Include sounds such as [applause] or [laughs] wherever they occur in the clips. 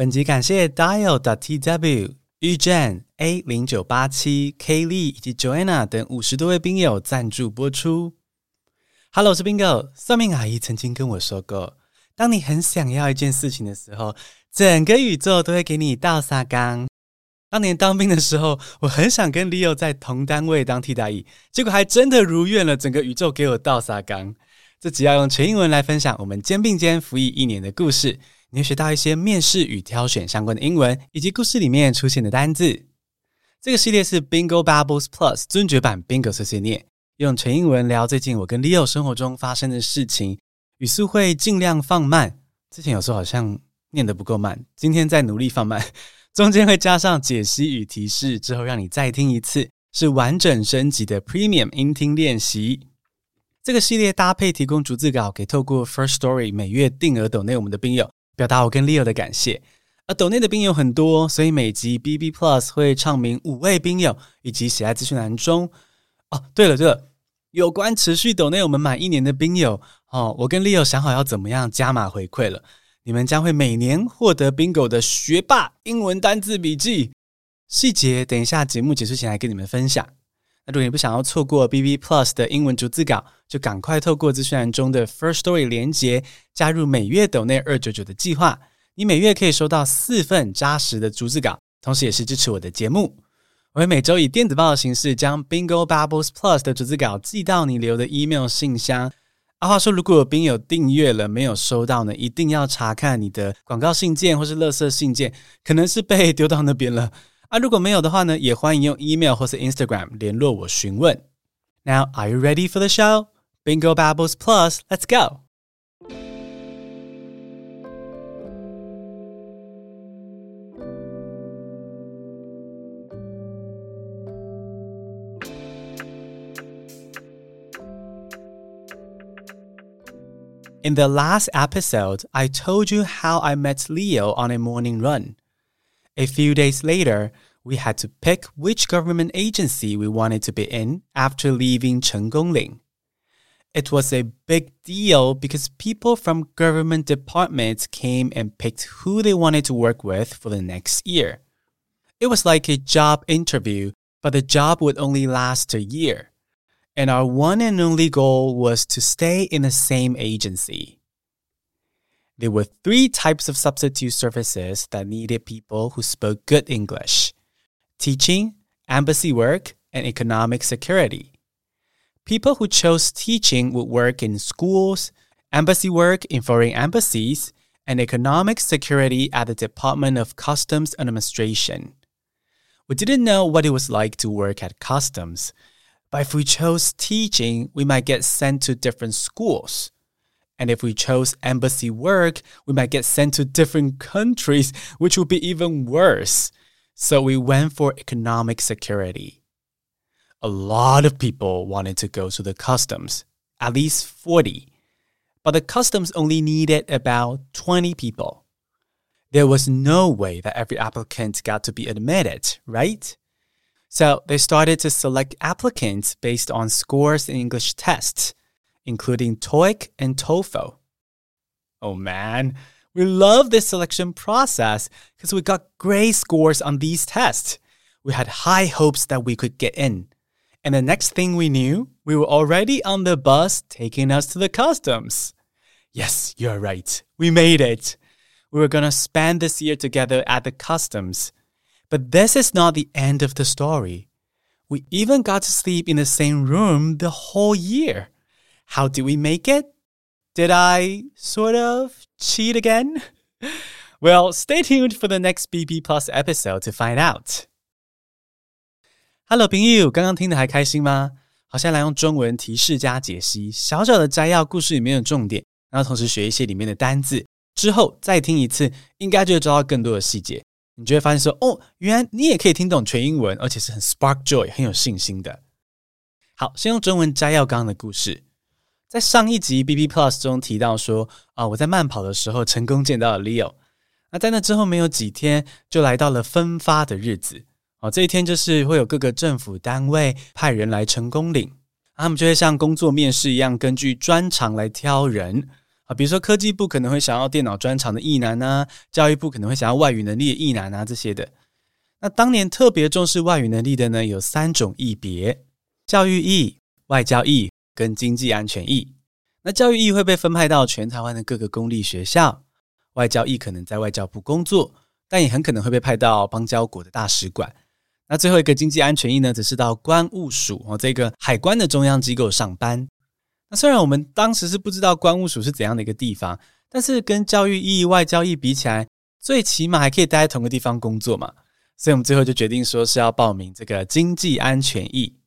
本集感谢 Dial T W、玉正 A 零九八七、K Lee 以及 Joanna 等五十多位宾友赞助播出。Hello，我是 Bingo。算命阿姨曾经跟我说过，当你很想要一件事情的时候，整个宇宙都会给你倒沙缸。当年当兵的时候，我很想跟 Leo 在同单位当替代役，结果还真的如愿了，整个宇宙给我倒沙缸。这集要用全英文来分享我们肩并肩服役一年的故事。你会学到一些面试与挑选相关的英文，以及故事里面出现的单字。这个系列是 Bingo Bubbles Plus 尊爵版 Bingo 碎碎念，用全英文聊最近我跟 Leo 生活中发生的事情，语速会尽量放慢。之前有时候好像念得不够慢，今天再努力放慢。中间会加上解析与提示，之后让你再听一次，是完整升级的 Premium 音听练习。这个系列搭配提供逐字稿给透过 First Story 每月定额抖内我们的兵友。表达我跟 Leo 的感谢，而抖内的兵友很多，所以每集 BB Plus 会唱名五位兵友以及写在资讯栏中。哦，对了对了，有关持续抖内我们满一年的兵友，哦，我跟 Leo 想好要怎么样加码回馈了，你们将会每年获得 Bingo 的学霸英文单字笔记，细节等一下节目结束前来跟你们分享。那如果你不想要错过 BB Plus 的英文逐字稿，就赶快透过资讯栏中的 First Story 连接加入每月抖内二九九的计划。你每月可以收到四份扎实的逐字稿，同时也是支持我的节目。我会每周以电子报的形式将 Bingo Bubbles Plus 的逐字稿寄到你留的 email 信箱。阿话说，如果有兵友订阅了没有收到呢，一定要查看你的广告信件或是垃圾信件，可能是被丢到那边了。啊，如果没有的话呢，也欢迎用 email 或是 Instagram 联络我询问。Now, are you ready for the show? Bingo Babbles Plus, let's go! In the last episode, I told you how I met Leo on a morning run. A few days later, we had to pick which government agency we wanted to be in after leaving Gongling. It was a big deal because people from government departments came and picked who they wanted to work with for the next year. It was like a job interview, but the job would only last a year. And our one and only goal was to stay in the same agency. There were three types of substitute services that needed people who spoke good English teaching, embassy work, and economic security. People who chose teaching would work in schools, embassy work in foreign embassies, and economic security at the Department of Customs Administration. We didn't know what it was like to work at customs, but if we chose teaching, we might get sent to different schools. And if we chose embassy work, we might get sent to different countries, which would be even worse. So we went for economic security. A lot of people wanted to go to the customs, at least 40. But the customs only needed about 20 people. There was no way that every applicant got to be admitted, right? So they started to select applicants based on scores in English tests including TOEIC and TOEFL. Oh man, we love this selection process because we got great scores on these tests. We had high hopes that we could get in. And the next thing we knew, we were already on the bus taking us to the customs. Yes, you're right. We made it. We were going to spend this year together at the customs. But this is not the end of the story. We even got to sleep in the same room the whole year. How did we make it? Did I sort of cheat again? Well, stay tuned for the next BB Plus episode to find out. Hello，朋友，刚刚听的还开心吗？好，现在来用中文提示加解析，小小的摘要故事里面的重点，然后同时学一些里面的单字，之后再听一次，应该就会抓到更多的细节。你就会发现说，哦，原来你也可以听懂全英文，而且是很 spark joy，很有信心的。好，先用中文摘要刚刚的故事。 在上一集 B B Plus 中提到说啊，我在慢跑的时候成功见到了 Leo。那在那之后没有几天，就来到了分发的日子。哦，这一天就是会有各个政府单位派人来成功领，他们就会像工作面试一样，根据专长来挑人。啊，比如说科技部可能会想要电脑专长的艺男啊，教育部可能会想要外语能力的艺男啊这些的。那当年特别重视外语能力的呢，有三种艺别：教育役、外交役跟经济安全役。那教育役会被分派到全台湾的各个公立学校，外交役可能在外交部工作，但也很可能会被派到邦交国的大使馆。那最后一个经济安全役呢，则是到关务署哦这个海关的中央机构上班。那虽然我们当时是不知道关务署是怎样的一个地方，但是跟教育意义、外交意比起来，最起码还可以待在同个地方工作嘛。所以我们最后就决定说是要报名这个经济安全役。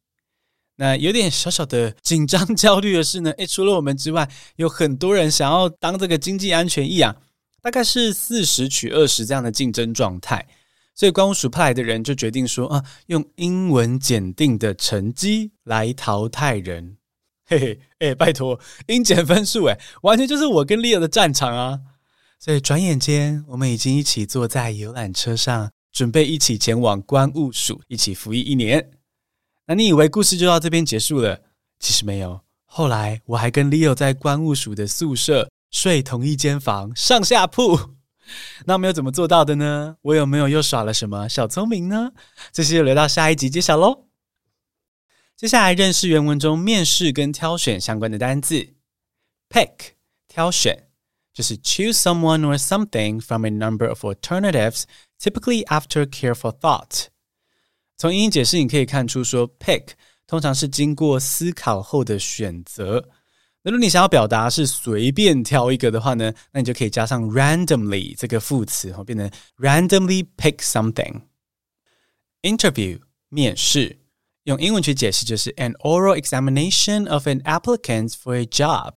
那有点小小的紧张焦虑的是呢，[laughs] 诶，除了我们之外，有很多人想要当这个经济安全役啊，大概是四十取二十这样的竞争状态。所以关务署派来的人就决定说啊，用英文检定的成绩来淘汰人。嘿 [laughs] 嘿，哎，拜托，英检分数，哎，完全就是我跟 Leo 的战场啊！所以转眼间，我们已经一起坐在游览车上，准备一起前往关务署，一起服役一年。那你以为故事就到这边结束了？其实没有，后来我还跟 Leo 在关务署的宿舍睡同一间房，上下铺。[laughs] 那我们又怎么做到的呢？我有没有又耍了什么小聪明呢？这些就留到下一集揭晓喽。接下来认识原文中面试跟挑选相关的单字。Pick 挑选就是 choose someone or something from a number of alternatives, typically after careful thought。从英语解释你可以看出，说 pick 通常是经过思考后的选择。那如果你想要表达是随便挑一个的话呢，那你就可以加上 randomly 这个副词，然后变成 randomly pick something。Interview 面试。用英文去解释就是 an oral examination of an applicant for a job。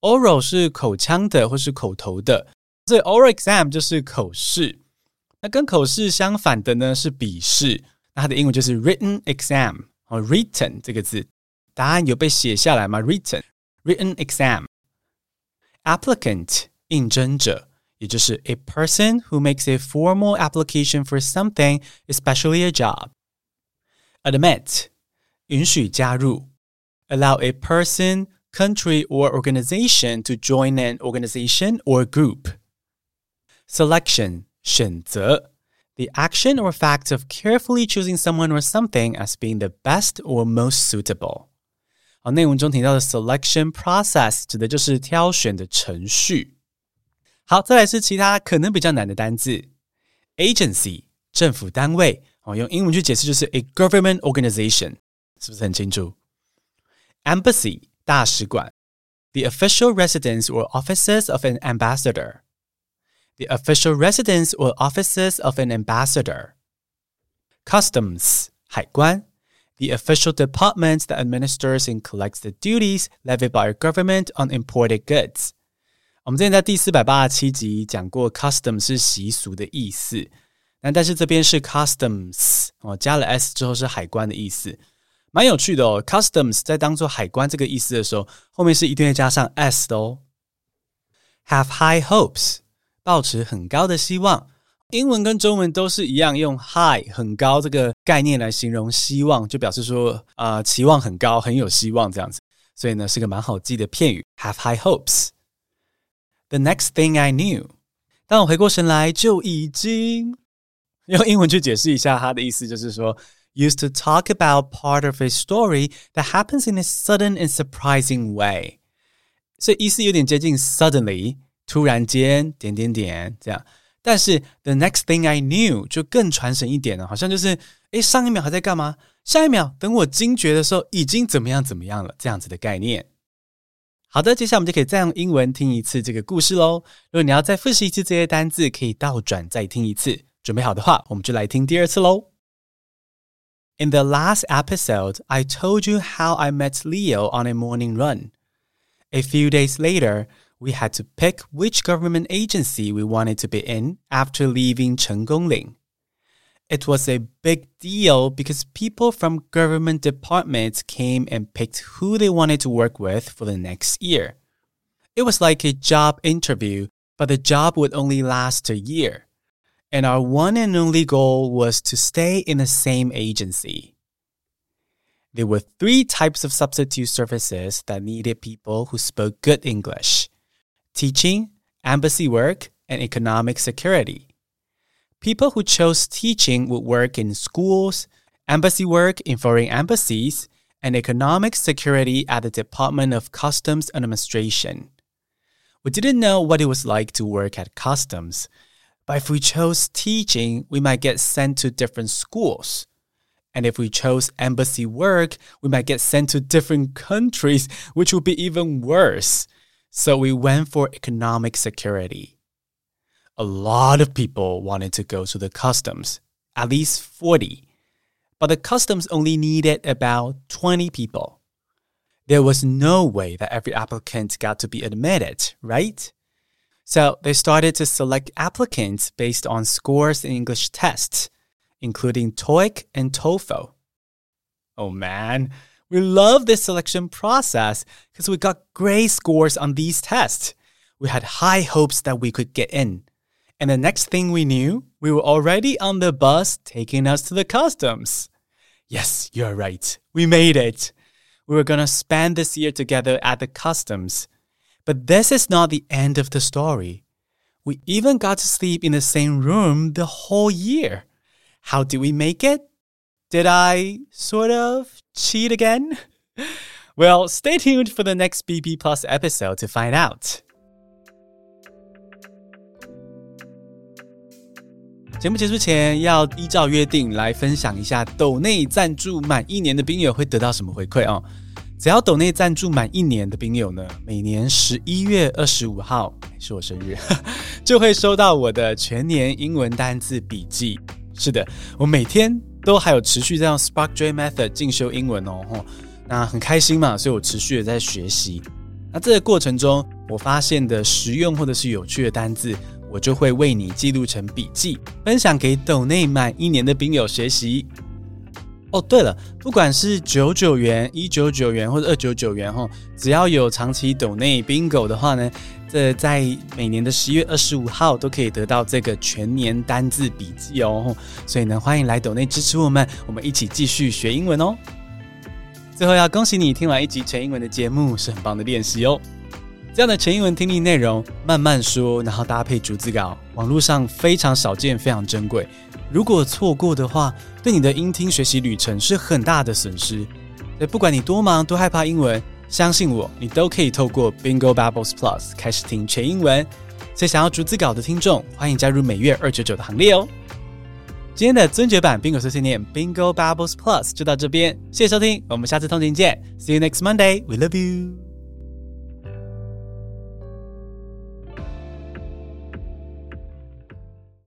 oral 是口腔的或是口头的，所以 oral exam 就是口试。那跟口试相反的呢是笔试，那它的英文就是 written exam 哦，written 这个字，答案有被写下来吗？written written exam。applicant 应征者，也就是 a person who makes a formal application for something, especially a job。admit 允许加入，allow a person, country, or organization to join an organization or group. Selection 选择 the action or fact of carefully choosing someone or something as being the best or most suitable. 好，内文中提到的 selection process 指的就是挑选的程序。好，再来是其他可能比较难的单字，agency 政府单位。哦，用英文去解释就是 a government organization，是不是很清楚？Embassy 大使馆，the official residence or offices of an ambassador。 The official residence or offices of an ambassador. Customs 海关，the official department that administers and collects the duties levied by a government on imported goods。我们之前在第四百八十七集讲过，custom 是习俗的意思。那但是这边是 customs 哦，加了 s 之后是海关的意思，蛮有趣的哦。customs 在当做海关这个意思的时候，后面是一定会加上 s 的哦。Have high hopes， 抱持很高的希望。英文跟中文都是一样，用 high 很高这个概念来形容希望，就表示说啊期望很高，很有希望这样子。所以呢是个蛮好记的片语。Have high hopes。The next thing I knew，当我回过神来，就已经。用英文去解释一下，它的意思就是说，used to talk about part of a story that happens in a sudden and surprising way。所以意思有点接近 suddenly， 突然间点点点这样。但是 the next thing I knew 就更传神一点了，好像就是诶，上一秒还在干嘛？下一秒等我惊觉的时候，已经怎么样怎么样了，这样子的概念。好的，接下来我们就可以再用英文听一次这个故事喽。如果你要再复习一次这些单字，可以倒转再听一次。准备好的话，我们就来听第二次喽。In the last episode, I told you how I met Leo on a morning run. A few days later, we had to pick which government agency we wanted to be in after leaving Chenggongling. It was a big deal because people from government departments came and picked who they wanted to work with for the next year. It was like a job interview, but the job would only last a year and our one and only goal was to stay in the same agency. There were three types of substitute services that needed people who spoke good English teaching, embassy work, and economic security. People who chose teaching would work in schools, embassy work in foreign embassies, and economic security at the Department of Customs Administration. We didn't know what it was like to work at customs, but if we chose teaching, we might get sent to different schools. And if we chose embassy work, we might get sent to different countries, which would be even worse. So we went for economic security. A lot of people wanted to go to the customs, at least 40. But the customs only needed about 20 people. There was no way that every applicant got to be admitted, right? So they started to select applicants based on scores in English tests, including TOEIC and TOEFL. Oh man, we love this selection process because we got great scores on these tests. We had high hopes that we could get in. And the next thing we knew, we were already on the bus taking us to the customs. Yes, you're right. We made it. We were going to spend this year together at the customs. But this is not the end of the story. We even got to sleep in the same room the whole year. How did we make it? Did I sort of cheat again? Well, stay tuned for the next BP Plus episode to find out. 节目结束前，要依照约定来分享一下斗内赞助满一年的兵友会得到什么回馈哦。只要斗内赞助满一年的兵友呢，每年十一月二十五号是我生日，就会收到我的全年英文单字笔记。是的，我每天 都还有持续在用 Spark J Method 进修英文哦。那很开心嘛，所以我持续的在学习。那这个过程中，我发现的实用或者是有趣的单字。我就会为你记录成笔记，分享给斗内满一年的兵友学习。哦，对了，不管是九九元、一九九元或者二九九元哈，只要有长期斗内 bingo 的话呢，这在每年的十一月二十五号都可以得到这个全年单字笔记哦。所以呢，欢迎来抖内支持我们，我们一起继续学英文哦。最后要恭喜你听完一集全英文的节目，是很棒的练习哦。这样的全英文听力内容，慢慢说，然后搭配逐字稿，网络上非常少见，非常珍贵。如果错过的话，对你的音听学习旅程是很大的损失。不管你多忙多害怕英文，相信我，你都可以透过 Bingo Bubbles Plus 开始听全英文。所以想要逐字稿的听众，欢迎加入每月二九九的行列哦。今天的尊爵版 Bingo 碎碎念 Bingo Bubbles Plus 就到这边，谢谢收听，我们下次通勤见，See you next Monday，We love you。